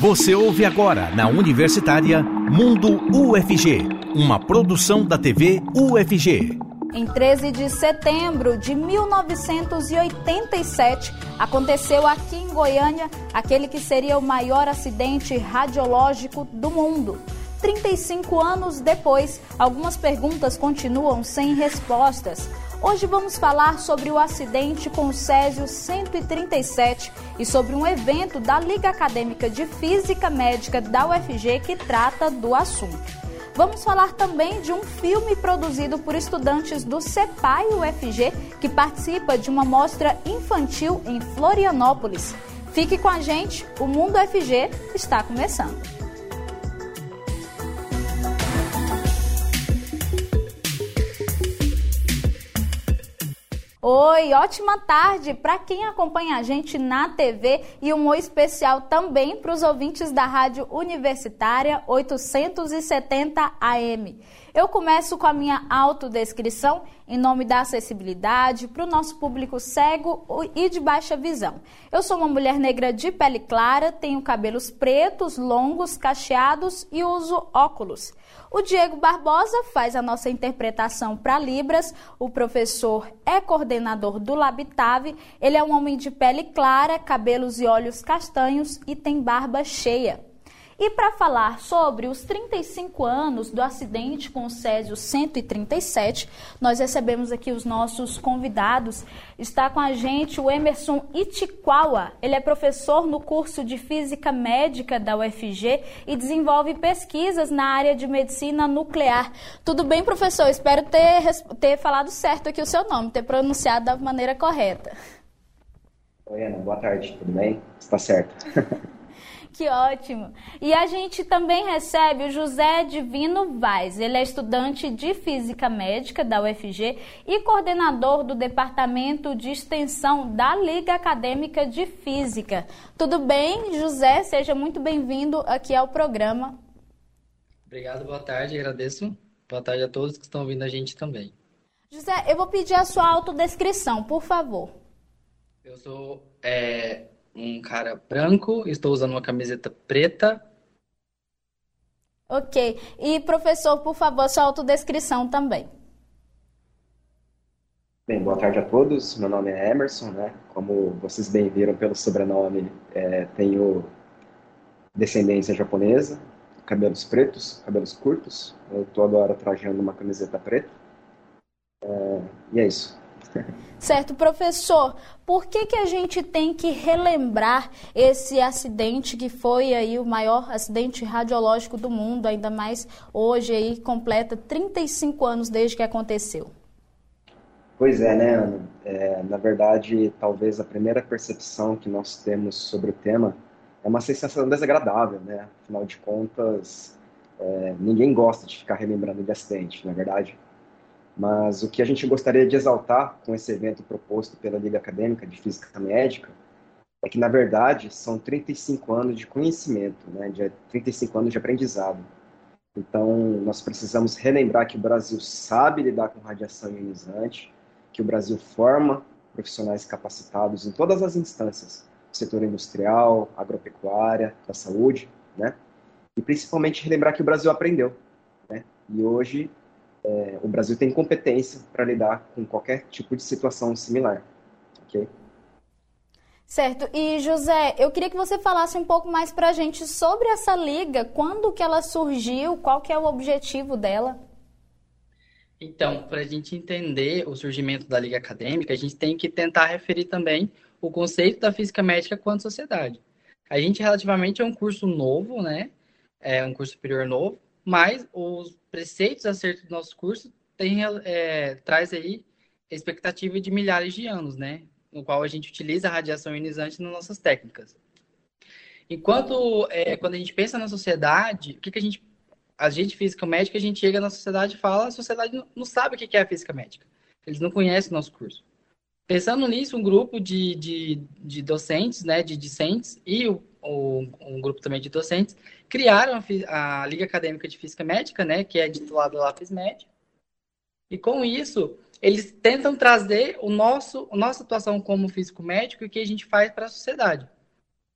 Você ouve agora na Universitária Mundo UFG, uma produção da TV UFG. Em 13 de setembro de 1987, aconteceu aqui em Goiânia aquele que seria o maior acidente radiológico do mundo. 35 anos depois, algumas perguntas continuam sem respostas. Hoje vamos falar sobre o acidente com o Césio 137 e sobre um evento da Liga Acadêmica de Física Médica da UFG que trata do assunto. Vamos falar também de um filme produzido por estudantes do CEPAI UFG que participa de uma mostra infantil em Florianópolis. Fique com a gente, o Mundo UFG está começando. Oi, ótima tarde para quem acompanha a gente na TV e um oi especial também para os ouvintes da Rádio Universitária 870 AM. Eu começo com a minha autodescrição em nome da acessibilidade para o nosso público cego e de baixa visão. Eu sou uma mulher negra de pele clara, tenho cabelos pretos, longos, cacheados e uso óculos. O Diego Barbosa faz a nossa interpretação para Libras. O professor é coordenador do Labitave. Ele é um homem de pele clara, cabelos e olhos castanhos e tem barba cheia. E para falar sobre os 35 anos do acidente com o Césio 137, nós recebemos aqui os nossos convidados. Está com a gente o Emerson Itiquawa. Ele é professor no curso de Física Médica da UFG e desenvolve pesquisas na área de medicina nuclear. Tudo bem, professor? Espero ter, ter falado certo aqui o seu nome, ter pronunciado da maneira correta. Oi, Ana. Boa tarde. Tudo bem? Está certo. Que ótimo! E a gente também recebe o José Divino Vaz. Ele é estudante de Física Médica da UFG e coordenador do Departamento de Extensão da Liga Acadêmica de Física. Tudo bem, José? Seja muito bem-vindo aqui ao programa. Obrigado, boa tarde, agradeço. Boa tarde a todos que estão ouvindo a gente também. José, eu vou pedir a sua autodescrição, por favor. Eu sou é, um cara branco, estou usando uma camiseta preta. Ok. E, professor, por favor, sua autodescrição também. Bem, boa tarde a todos. Meu nome é Emerson, né? Como vocês bem viram pelo sobrenome, é, tenho descendência japonesa, cabelos pretos, cabelos curtos. Eu estou agora trajando uma camiseta preta. É, e é isso. Certo, professor, por que, que a gente tem que relembrar esse acidente que foi aí o maior acidente radiológico do mundo, ainda mais hoje aí completa 35 anos desde que aconteceu? Pois é, né, Ana? É, na verdade, talvez a primeira percepção que nós temos sobre o tema é uma sensação desagradável, né? Afinal de contas, é, ninguém gosta de ficar relembrando de acidente, não é verdade? Mas o que a gente gostaria de exaltar com esse evento proposto pela Liga Acadêmica de Física Médica é que, na verdade, são 35 anos de conhecimento, né, de 35 anos de aprendizado. Então, nós precisamos relembrar que o Brasil sabe lidar com radiação ionizante, que o Brasil forma profissionais capacitados em todas as instâncias, setor industrial, agropecuária, da saúde, né? E principalmente relembrar que o Brasil aprendeu, né? E hoje é, o Brasil tem competência para lidar com qualquer tipo de situação similar. Ok? Certo. E José, eu queria que você falasse um pouco mais para a gente sobre essa liga, quando que ela surgiu, qual que é o objetivo dela? Então, para a gente entender o surgimento da liga acadêmica, a gente tem que tentar referir também o conceito da física médica quanto sociedade. A gente relativamente é um curso novo, né? É um curso superior novo, mas os preceitos acerca do nosso curso tem, é, traz aí expectativa de milhares de anos, né? No qual a gente utiliza a radiação ionizante nas nossas técnicas. Enquanto, é, quando a gente pensa na sociedade, o que, que a gente. A gente, física médica, a gente chega na sociedade e fala, a sociedade não, sabe o que é a física médica. Eles não conhecem o nosso curso. Pensando nisso, um grupo de, de, de docentes, né, de discentes e o, um grupo também de docentes, criaram a, a, Liga Acadêmica de Física Médica, né, que é titulada Lápis Médio. E com isso, eles tentam trazer o nosso, a nossa atuação como físico médico e o que a gente faz para a sociedade.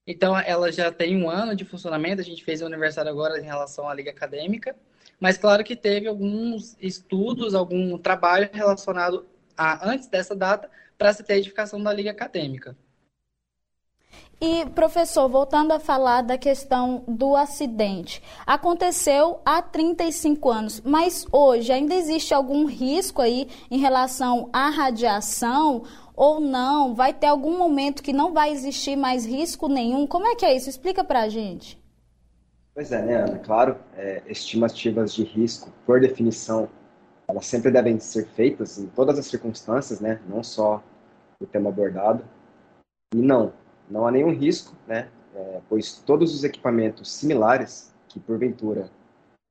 Então, ela já tem um ano de funcionamento, a gente fez o aniversário agora em relação à Liga Acadêmica, mas claro que teve alguns estudos, algum trabalho relacionado a, antes dessa data, para se ter a edificação da Liga Acadêmica. E, professor, voltando a falar da questão do acidente. Aconteceu há 35 anos, mas hoje ainda existe algum risco aí em relação à radiação ou não? Vai ter algum momento que não vai existir mais risco nenhum? Como é que é isso? Explica pra gente. Pois é, né, Ana? Claro, é, estimativas de risco, por definição, elas sempre devem ser feitas em todas as circunstâncias, né? Não só o tema abordado. E não, não há nenhum risco, né? É, pois todos os equipamentos similares que porventura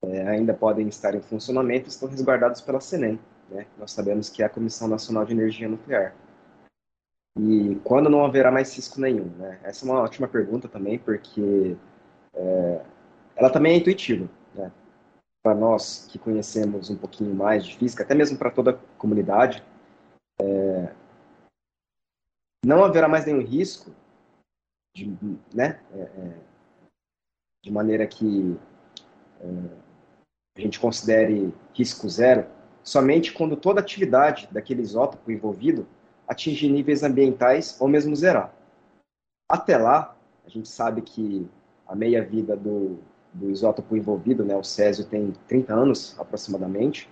é, ainda podem estar em funcionamento estão resguardados pela CENEM, né? Nós sabemos que é a Comissão Nacional de Energia Nuclear. E quando não haverá mais risco nenhum, né? Essa é uma ótima pergunta também, porque é, ela também é intuitiva, né? Para nós que conhecemos um pouquinho mais de física, até mesmo para toda a comunidade, é, não haverá mais nenhum risco de, né, é, é, de maneira que é, a gente considere risco zero, somente quando toda atividade daquele isótopo envolvido atingir níveis ambientais ou mesmo zerar. Até lá, a gente sabe que a meia-vida do, do isótopo envolvido, né, o césio, tem 30 anos aproximadamente.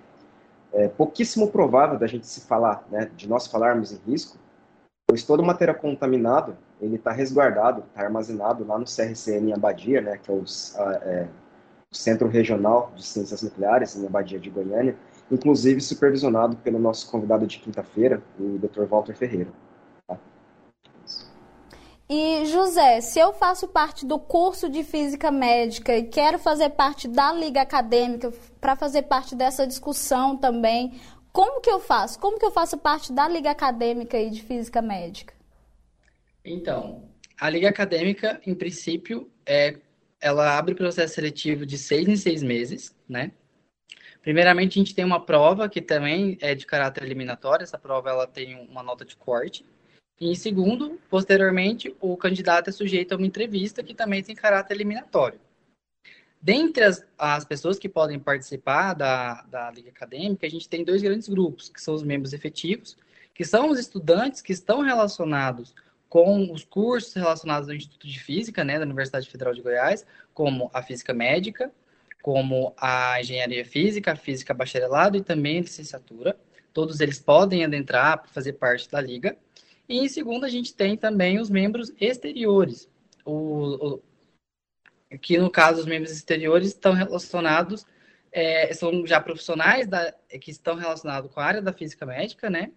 É pouquíssimo provável da gente se falar, né, de nós falarmos em risco, pois todo material contaminado ele está resguardado, está armazenado lá no CRCN em Abadia, né, que é o, a, é, o Centro Regional de Ciências Nucleares em Abadia de Goiânia, inclusive supervisionado pelo nosso convidado de quinta-feira, o Dr. Walter Ferreira. Tá? E José, se eu faço parte do curso de física médica e quero fazer parte da liga acadêmica para fazer parte dessa discussão também, como que eu faço? Como que eu faço parte da Liga Acadêmica e de Física Médica? Então, a Liga Acadêmica, em princípio, é, ela abre processo seletivo de seis em seis meses, né? Primeiramente, a gente tem uma prova que também é de caráter eliminatório. Essa prova ela tem uma nota de corte. E em segundo, posteriormente, o candidato é sujeito a uma entrevista que também tem caráter eliminatório. Dentre as, as pessoas que podem participar da, da Liga Acadêmica, a gente tem dois grandes grupos, que são os membros efetivos, que são os estudantes que estão relacionados com os cursos relacionados ao Instituto de Física, né, da Universidade Federal de Goiás, como a Física Médica, como a Engenharia Física, a Física Bacharelado e também a Licenciatura. Todos eles podem adentrar fazer parte da Liga. E em segundo, a gente tem também os membros exteriores, o, o, que no caso os membros exteriores estão relacionados, é, são já profissionais da, que estão relacionados com a área da física médica, né?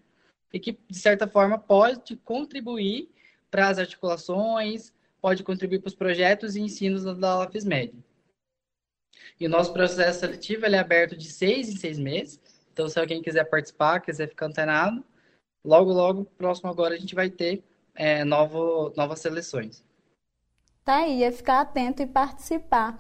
E que, de certa forma, pode contribuir para as articulações, pode contribuir para os projetos e ensinos da LAFISMED. E o nosso processo seletivo é aberto de seis em seis meses. Então, se alguém quiser participar, quiser ficar antenado, logo, logo, próximo agora, a gente vai ter é, novo, novas seleções. Tá aí, é ficar atento e participar.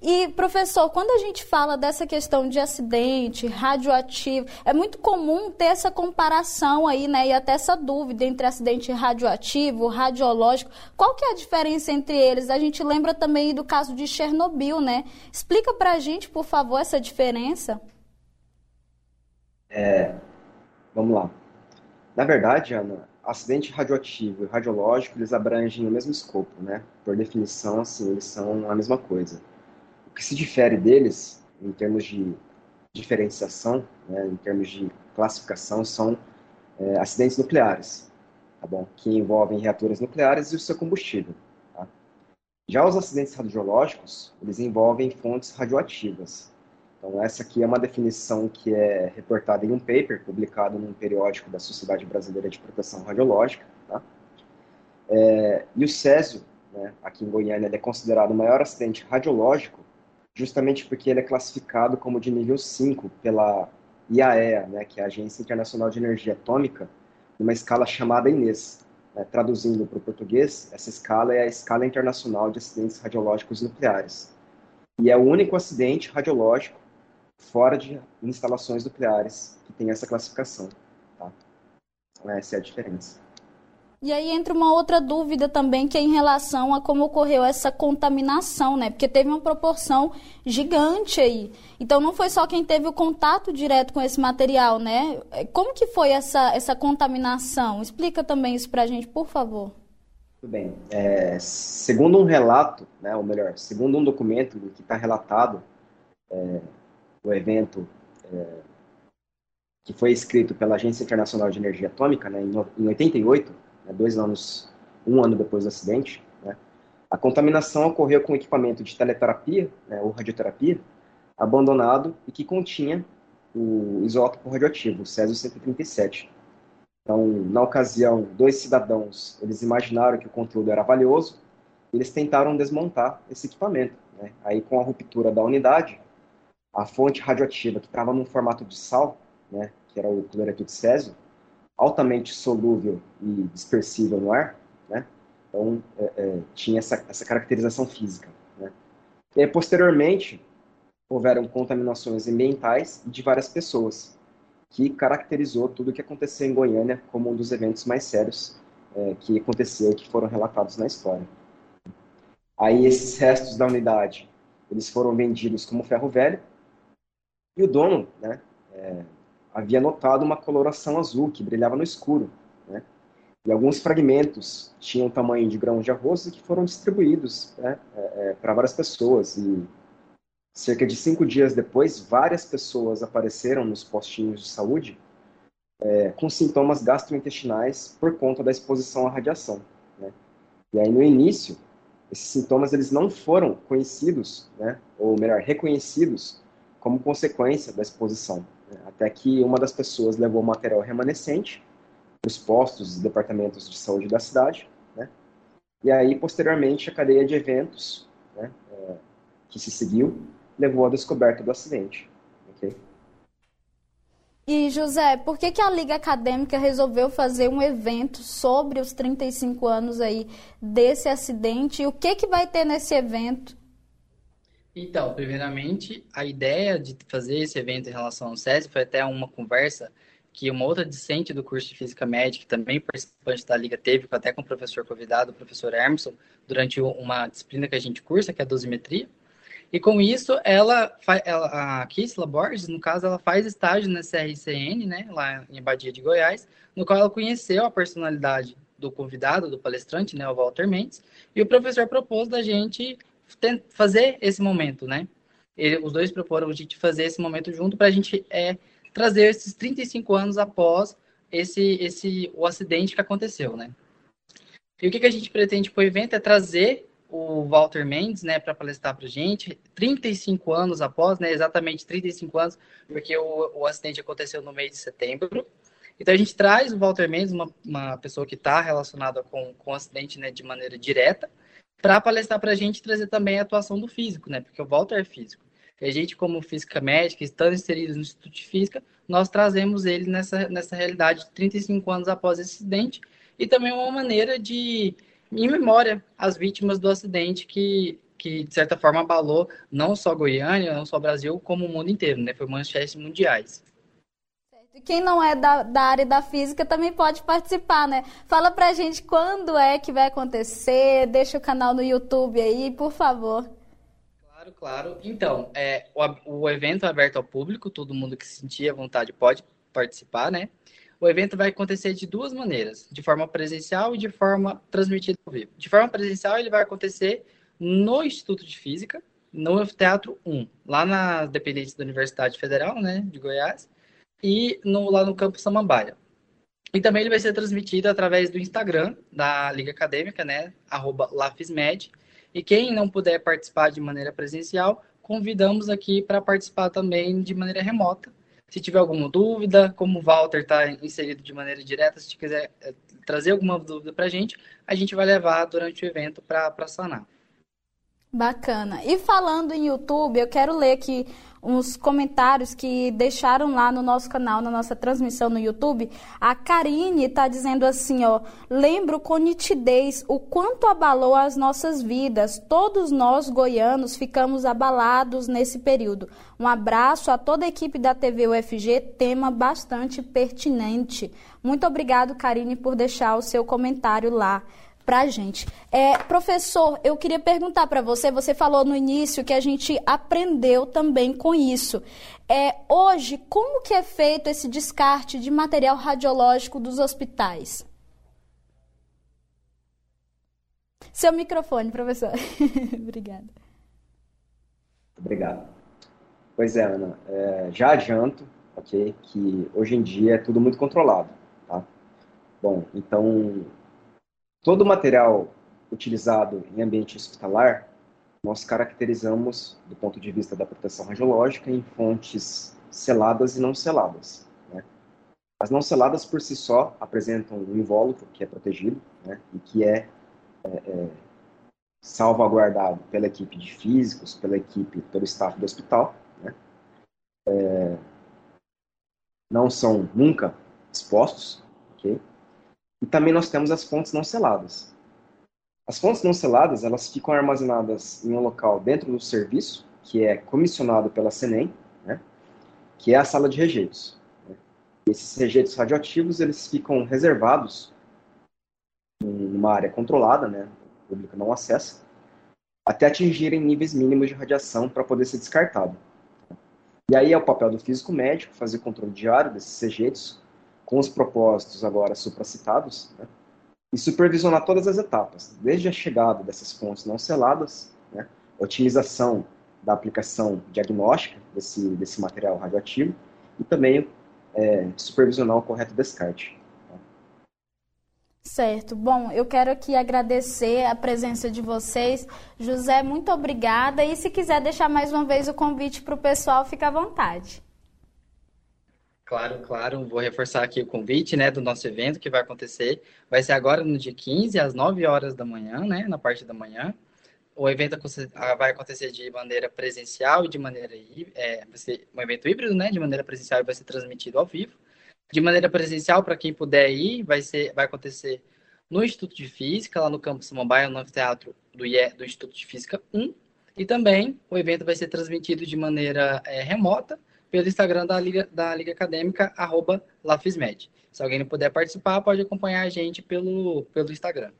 E, professor, quando a gente fala dessa questão de acidente radioativo, é muito comum ter essa comparação aí, né? E até essa dúvida entre acidente radioativo, radiológico. Qual que é a diferença entre eles? A gente lembra também do caso de Chernobyl, né? Explica pra gente, por favor, essa diferença. É, vamos lá. Na verdade, Ana, acidente radioativo e radiológico, eles abrangem o mesmo escopo, né? Por definição, assim, eles são a mesma coisa. O que se difere deles, em termos de diferenciação, né, em termos de classificação, são é, acidentes nucleares, tá bom? Que envolvem reatores nucleares e o seu combustível. Tá? Já os acidentes radiológicos, eles envolvem fontes radioativas, então, essa aqui é uma definição que é reportada em um paper publicado num periódico da Sociedade Brasileira de Proteção Radiológica. Tá? É, e o Césio, né, aqui em Goiânia, é considerado o maior acidente radiológico justamente porque ele é classificado como de nível 5 pela IAEA, né, que é a Agência Internacional de Energia Atômica, numa escala chamada INES. Né, traduzindo para o português, essa escala é a Escala Internacional de Acidentes Radiológicos Nucleares. E é o único acidente radiológico fora de instalações nucleares que tem essa classificação. Tá? Essa é a diferença. E aí entra uma outra dúvida também, que é em relação a como ocorreu essa contaminação, né? Porque teve uma proporção gigante aí. Então não foi só quem teve o contato direto com esse material, né? Como que foi essa, essa contaminação? Explica também isso para a gente, por favor. Tudo bem. É, segundo um relato, né, ou melhor, segundo um documento que está relatado, é, o evento é, que foi escrito pela Agência Internacional de Energia Atômica né, em, em 88, né, dois anos, um ano depois do acidente, né, a contaminação ocorreu com equipamento de teleterapia, né, ou radioterapia, abandonado e que continha o isótopo radioativo, o Césio-137. Então, na ocasião, dois cidadãos, eles imaginaram que o conteúdo era valioso, e eles tentaram desmontar esse equipamento. Né? Aí, com a ruptura da unidade, a fonte radioativa, que estava num formato de sal, né, que era o cloreto de césio, altamente solúvel e dispersível no ar, né? Então, é, é, tinha essa, essa caracterização física, né? E aí, posteriormente, houveram contaminações ambientais de várias pessoas, que caracterizou tudo o que aconteceu em Goiânia como um dos eventos mais sérios é, que aconteceu e que foram relatados na história. Aí, esses restos da unidade, eles foram vendidos como ferro velho, e o dono, né, é, havia notado uma coloração azul que brilhava no escuro. Né? E alguns fragmentos tinham tamanho de grãos de arroz que foram distribuídos né, é, é, para várias pessoas. E cerca de cinco dias depois, várias pessoas apareceram nos postinhos de saúde é, com sintomas gastrointestinais por conta da exposição à radiação. Né? E aí, no início, esses sintomas eles não foram conhecidos, né, ou melhor, reconhecidos como consequência da exposição. Até que uma das pessoas levou o material remanescente para os postos e departamentos de saúde da cidade, né? E aí, posteriormente, a cadeia de eventos né, é, que se seguiu levou à descoberta do acidente. Okay? E, José, por que, que a Liga Acadêmica resolveu fazer um evento sobre os 35 anos aí desse acidente? E o que, que vai ter nesse evento? Então, primeiramente, a ideia de fazer esse evento em relação ao SESI foi até uma conversa que uma outra discente do curso de Física Médica, também participante da Liga, teve até com o professor convidado, o professor Emerson, durante uma disciplina que a gente cursa, que é a dosimetria. E com isso, ela, ela a Kisla Borges, no caso, ela faz estágio na CRCN, né, lá em Abadia de Goiás, no qual ela conheceu a personalidade do convidado, do palestrante, né, o Walter Mendes, e o professor propôs da gente fazer esse momento, né? Ele, os dois proporam a gente fazer esse momento junto para a gente é, trazer esses 35 anos após esse, esse o acidente que aconteceu, né? E o que, que a gente pretende com o evento é trazer o Walter Mendes, né, para palestrar para gente, 35 anos após, né, exatamente 35 anos, porque o, o acidente aconteceu no mês de setembro. Então a gente traz o Walter Mendes, uma, uma pessoa que está relacionada com, com o acidente, né, de maneira direta, para palestrar para a gente trazer também a atuação do físico, né? Porque o Walter é físico. E a gente, como física médica, estando inseridos no Instituto de Física, nós trazemos ele nessa, nessa realidade de 35 anos após esse acidente e também uma maneira de, em memória, as vítimas do acidente que, que de certa forma, abalou não só Goiânia, não só Brasil, como o mundo inteiro, né? Foi manchetes mundiais. Quem não é da, da, área da física também pode participar, né? Fala pra gente quando é que vai acontecer, deixa o canal no YouTube aí, por favor. Claro, claro. Então, é, o, o evento é aberto ao público, todo mundo que sentir a vontade pode participar, né? O evento vai acontecer de duas maneiras, de forma presencial e de forma transmitida ao vivo. De forma presencial, ele vai acontecer no Instituto de Física, no Teatro 1, lá na dependência da Universidade Federal, né, de Goiás e no, lá no Campo Samambaia. E também ele vai ser transmitido através do Instagram da Liga Acadêmica, né? Arroba Lafismed. E quem não puder participar de maneira presencial, convidamos aqui para participar também de maneira remota. Se tiver alguma dúvida, como o Walter está inserido de maneira direta, se quiser eh, trazer alguma dúvida para a gente, a gente vai levar durante o evento para sanar. Bacana. E falando em YouTube, eu quero ler aqui uns comentários que deixaram lá no nosso canal, na nossa transmissão no YouTube. A Karine está dizendo assim, ó, lembro com nitidez o quanto abalou as nossas vidas. Todos nós goianos ficamos abalados nesse período. Um abraço a toda a equipe da TV UFG, tema bastante pertinente. Muito obrigado, Karine, por deixar o seu comentário lá para a gente. É, professor, eu queria perguntar para você, você falou no início que a gente aprendeu também com isso. É, hoje, como que é feito esse descarte de material radiológico dos hospitais? Seu microfone, professor. Obrigada. Obrigado. Pois é, Ana, é, já adianto, que hoje em dia é tudo muito controlado, tá? Bom, então Todo material utilizado em ambiente hospitalar, nós caracterizamos, do ponto de vista da proteção radiológica, em fontes seladas e não seladas. Né? As não seladas, por si só, apresentam um invólucro que é protegido né? e que é, é, é salvaguardado pela equipe de físicos, pela equipe, pelo staff do hospital. Né? É, não são nunca expostos, ok? E também nós temos as fontes não seladas. As fontes não seladas, elas ficam armazenadas em um local dentro do serviço, que é comissionado pela CENEM, né, que é a sala de rejeitos. Esses rejeitos radioativos, eles ficam reservados numa área controlada, né, o público não acessa, até atingirem níveis mínimos de radiação para poder ser descartado. E aí é o papel do físico médico fazer controle diário desses rejeitos, com os propósitos agora supracitados, né, e supervisionar todas as etapas, desde a chegada dessas fontes não seladas, né, otimização da aplicação diagnóstica desse, desse material radioativo e também é, supervisionar o correto descarte. Certo. Bom, eu quero aqui agradecer a presença de vocês. José, muito obrigada. E se quiser deixar mais uma vez o convite para o pessoal, fica à vontade. Claro, claro. Vou reforçar aqui o convite, né, do nosso evento que vai acontecer. Vai ser agora no dia 15, às 9 horas da manhã, né, na parte da manhã. O evento ah, vai acontecer de maneira presencial e de maneira é, vai ser um evento híbrido, né, de maneira presencial e vai ser transmitido ao vivo. De maneira presencial, para quem puder ir, vai ser vai acontecer no Instituto de Física, lá no campus Samambaia, no anfiteatro do, IE, do Instituto de Física 1. E também o evento vai ser transmitido de maneira é, remota pelo Instagram da Liga, da Liga Acadêmica, arroba Lafismed. Se alguém não puder participar, pode acompanhar a gente pelo, pelo Instagram.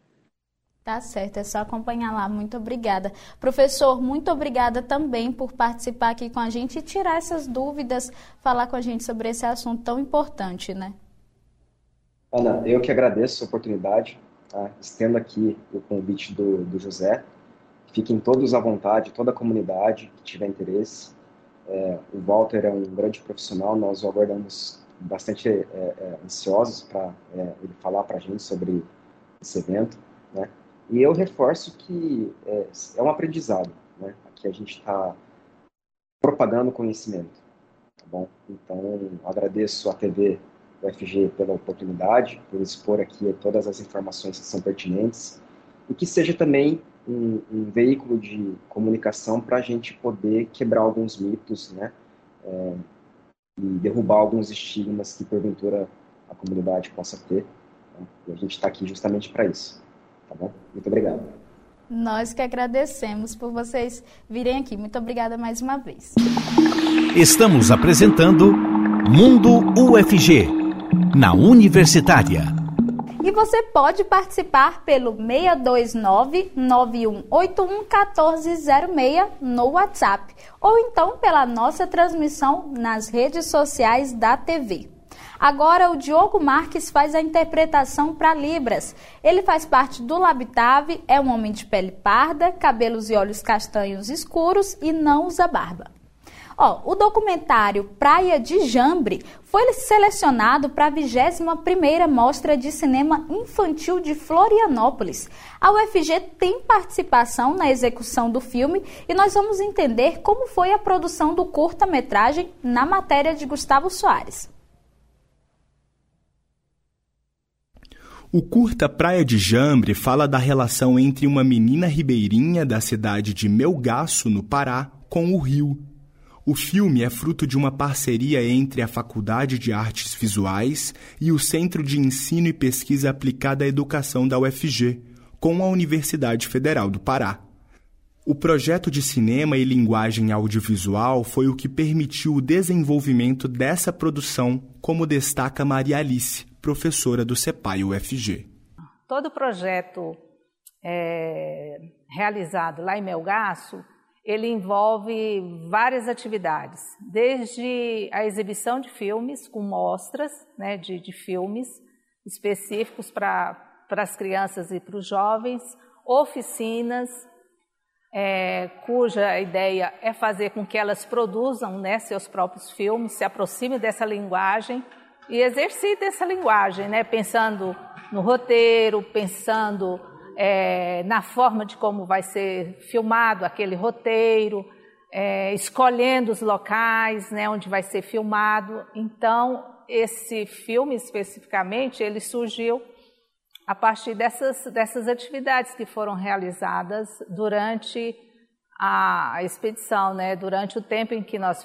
Tá certo, é só acompanhar lá. Muito obrigada. Professor, muito obrigada também por participar aqui com a gente e tirar essas dúvidas, falar com a gente sobre esse assunto tão importante, né? Ana, eu que agradeço a oportunidade. Tá? Estendo aqui o convite do, do José. Fiquem todos à vontade, toda a comunidade que tiver interesse. É, o Walter é um grande profissional, nós o aguardamos bastante é, é, ansiosos para é, ele falar para a gente sobre esse evento, né? E eu reforço que é, é um aprendizado, né? Aqui a gente está propagando conhecimento, tá bom? Então, agradeço à TV UFG pela oportunidade, por expor aqui todas as informações que são pertinentes e que seja também um, um veículo de comunicação para a gente poder quebrar alguns mitos, né? É, e derrubar alguns estigmas que porventura a comunidade possa ter. Né? E a gente está aqui justamente para isso. Tá bom? Muito obrigado. Nós que agradecemos por vocês virem aqui. Muito obrigada mais uma vez. Estamos apresentando Mundo UFG, na Universitária. E você pode participar pelo 629-9181-1406 no WhatsApp ou então pela nossa transmissão nas redes sociais da TV. Agora o Diogo Marques faz a interpretação para Libras. Ele faz parte do Labitave, é um homem de pele parda, cabelos e olhos castanhos escuros e não usa barba. Ó, o documentário Praia de Jambre foi selecionado para a 21ª Mostra de Cinema Infantil de Florianópolis. A UFG tem participação na execução do filme e nós vamos entender como foi a produção do curta-metragem na matéria de Gustavo Soares. O curta Praia de Jambre fala da relação entre uma menina ribeirinha da cidade de Melgaço, no Pará, com o rio. O filme é fruto de uma parceria entre a Faculdade de Artes Visuais e o Centro de Ensino e Pesquisa Aplicada à Educação da UFG, com a Universidade Federal do Pará. O projeto de cinema e linguagem audiovisual foi o que permitiu o desenvolvimento dessa produção, como destaca Maria Alice, professora do CEPAI UFG. Todo projeto é, realizado lá em Melgaço, ele envolve várias atividades, desde a exibição de filmes com mostras né, de, de filmes específicos para as crianças e para os jovens, oficinas, é, cuja ideia é fazer com que elas produzam né, seus próprios filmes, se aproximem dessa linguagem e exercite essa linguagem, né? pensando no roteiro, pensando é, na forma de como vai ser filmado aquele roteiro, é, escolhendo os locais né, onde vai ser filmado. Então, esse filme especificamente, ele surgiu a partir dessas, dessas atividades que foram realizadas durante a, expedição, né, durante o tempo em que nós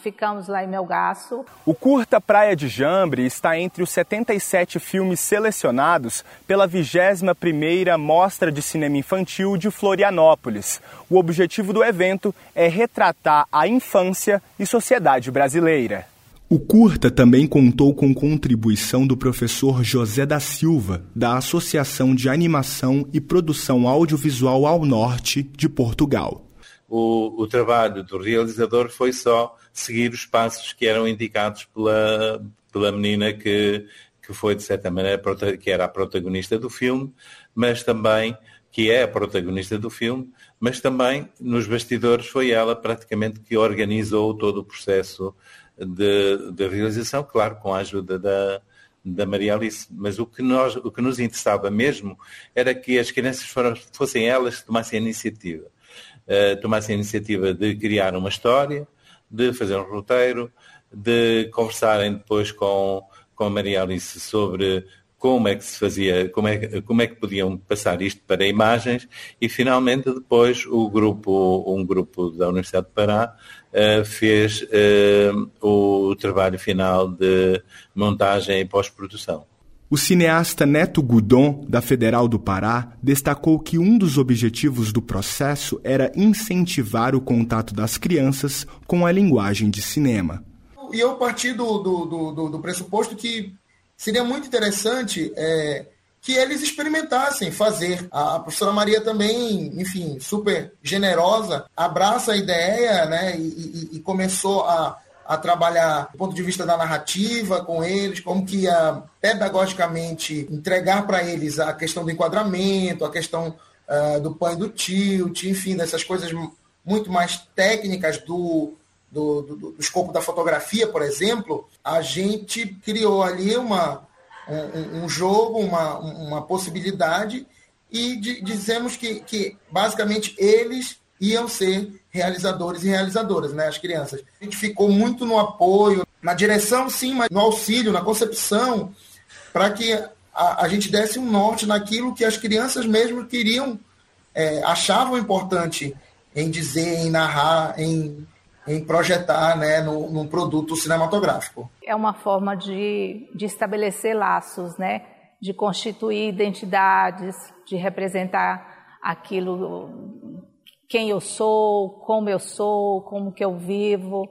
ficamos lá em Melgaço. O curta Praia de Jambre está entre os 77 filmes selecionados pela 21ª Mostra de Cinema Infantil de Florianópolis. O objetivo do evento é retratar a infância e sociedade brasileira. O curta também contou com contribuição do professor José da Silva, da Associação de Animação e Produção Audiovisual ao Norte de Portugal o, o trabalho do realizador foi só seguir os passos que eram indicados pela, pela menina que, que foi, de certa maneira, que era a protagonista do filme, mas também que é a protagonista do filme, mas também nos bastidores foi ela praticamente que organizou todo o processo de, de realização, claro, com a ajuda da, da Maria Alice. Mas o que, nós, o que nos interessava mesmo era que as crianças foram, fossem elas que tomassem a iniciativa uh, tomassem a iniciativa de criar uma história, de fazer um roteiro, de conversarem depois com, com a Maria Alice sobre como é que se fazia, como é, como é que podiam passar isto para imagens e finalmente depois o grupo, um grupo da Universidade de Pará uh, fez uh, o trabalho final de montagem e pós-produção. O cineasta Neto Gudon, da Federal do Pará, destacou que um dos objetivos do processo era incentivar o contato das crianças com a linguagem de cinema. E eu parti do, do, do, do pressuposto que seria muito interessante é, que eles experimentassem fazer. A, professora Maria também, enfim, super generosa, abraça a ideia né, e, e, e começou a a trabalhar do ponto de vista da narrativa com eles, como que ia pedagogicamente entregar para eles a questão do enquadramento, a questão uh, do pan e do tilt, enfim, dessas coisas muito mais técnicas do, do, do, do, escopo da fotografia, por exemplo, a gente criou ali uma, um, um jogo, uma, uma possibilidade e de, dizemos que, que basicamente eles iam ser realizadores e realizadoras, né, as crianças. A gente ficou muito no apoio, na direção, sim, mas no auxílio, na concepção, para que a, a, gente desse um norte naquilo que as crianças mesmo queriam, é, achavam importante em dizer, em narrar, em, em projetar né, no, num produto cinematográfico. É uma forma de, de estabelecer laços, né, de constituir identidades, de representar aquilo quem eu sou, como eu sou, como que eu vivo.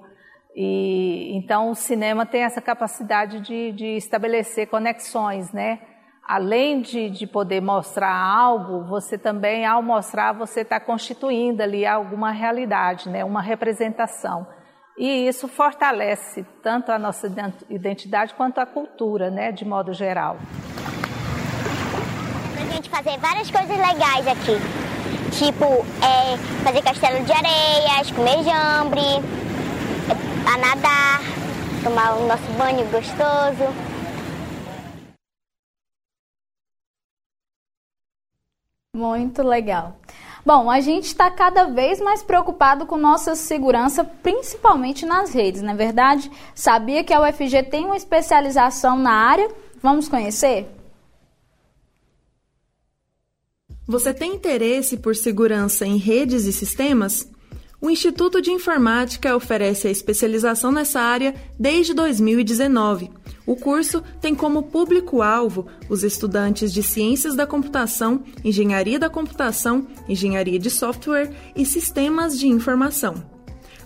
E então o cinema tem essa capacidade de, de estabelecer conexões, né? Além de, de poder mostrar algo, você também, ao mostrar, você está constituindo ali alguma realidade, né? Uma representação. E isso fortalece tanto a nossa identidade quanto a cultura, né? De modo geral. A gente fazer várias coisas legais aqui. Tipo, é, fazer castelo de areias, comer jambre, a nadar, tomar o nosso banho gostoso. Muito legal. Bom, a gente está cada vez mais preocupado com nossa segurança, principalmente nas redes, não é verdade? Sabia que a UFG tem uma especialização na área? Vamos conhecer? Você tem interesse por segurança em redes e sistemas? O Instituto de Informática oferece a especialização nessa área desde 2019. O curso tem como público-alvo os estudantes de Ciências da Computação, Engenharia da Computação, Engenharia de Software e Sistemas de Informação.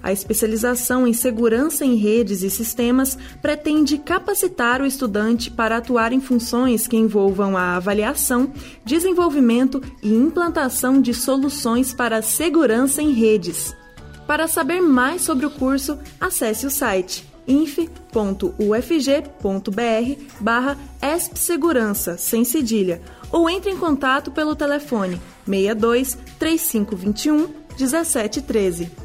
A especialização em segurança em redes e sistemas pretende capacitar o estudante para atuar em funções que envolvam a avaliação, desenvolvimento e implantação de soluções para segurança em redes. Para saber mais sobre o curso, acesse o site inf.ufg.br barra espsegurança, sem cedilha, ou entre em contato pelo telefone 62 3521 1713.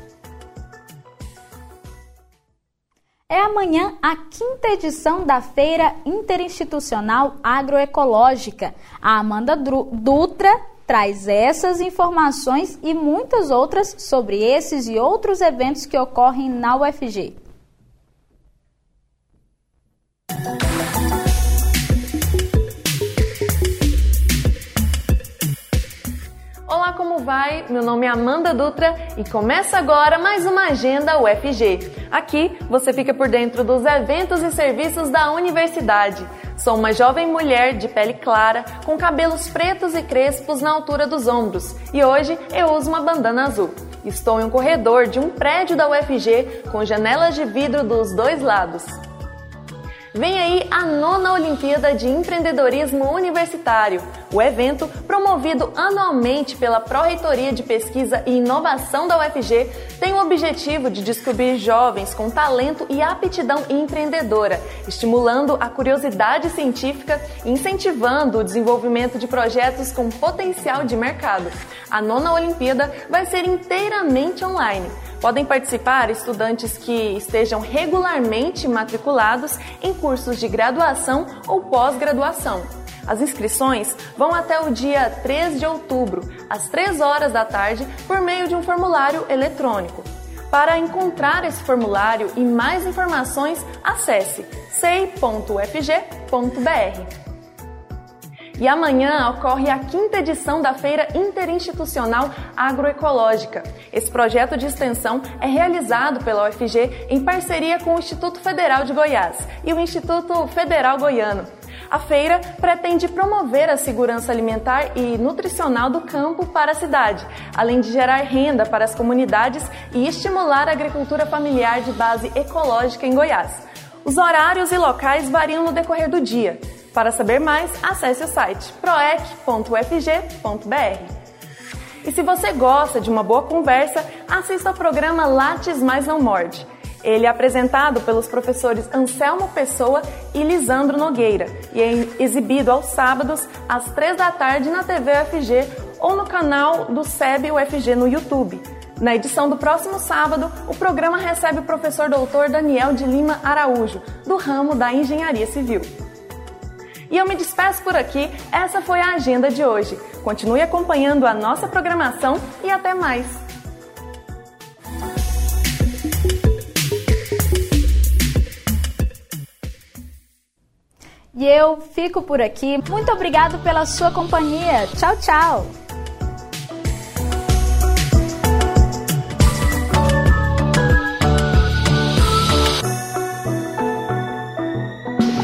É amanhã a quinta edição da Feira Interinstitucional Agroecológica. A Amanda Dutra traz essas informações e muitas outras sobre esses e outros eventos que ocorrem na UFG. Olá, como vai? Meu nome é Amanda Dutra e começa agora mais uma Agenda UFG. Aqui você fica por dentro dos eventos e serviços da universidade. Sou uma jovem mulher de pele clara, com cabelos pretos e crespos na altura dos ombros, e hoje eu uso uma bandana azul. Estou em um corredor de um prédio da UFG com janelas de vidro dos dois lados. Vem aí a nona Olimpíada de Empreendedorismo Universitário. O evento, promovido anualmente pela Pró-Reitoria de Pesquisa e Inovação da UFG, tem o objetivo de descobrir jovens com talento e aptidão empreendedora, estimulando a curiosidade científica e incentivando o desenvolvimento de projetos com potencial de mercado. A nona Olimpíada vai ser inteiramente online. Podem participar estudantes que estejam regularmente matriculados em cursos de graduação ou pós-graduação. As inscrições vão até o dia 3 de outubro, às 3 horas da tarde, por meio de um formulário eletrônico. Para encontrar esse formulário e mais informações, acesse sei.ufg.br. E amanhã ocorre a quinta edição da Feira Interinstitucional Agroecológica. Esse projeto de extensão é realizado pela UFG em parceria com o Instituto Federal de Goiás e o Instituto Federal Goiano. A feira pretende promover a segurança alimentar e nutricional do campo para a cidade, além de gerar renda para as comunidades e estimular a agricultura familiar de base ecológica em Goiás. Os horários e locais variam no decorrer do dia. Para saber mais, acesse o site proec.ufg.br. E se você gosta de uma boa conversa, assista ao programa Lattes Mais Não Morde. Ele é apresentado pelos professores Anselmo Pessoa e Lisandro Nogueira e é exibido aos sábados às três da tarde na TV UFG ou no canal do SEB UFG no YouTube. Na edição do próximo sábado, o programa recebe o professor doutor Daniel de Lima Araújo, do ramo da Engenharia Civil. E eu me despeço por aqui. Essa foi a agenda de hoje. Continue acompanhando a nossa programação e até mais. E eu fico por aqui. Muito obrigado pela sua companhia. Tchau, tchau.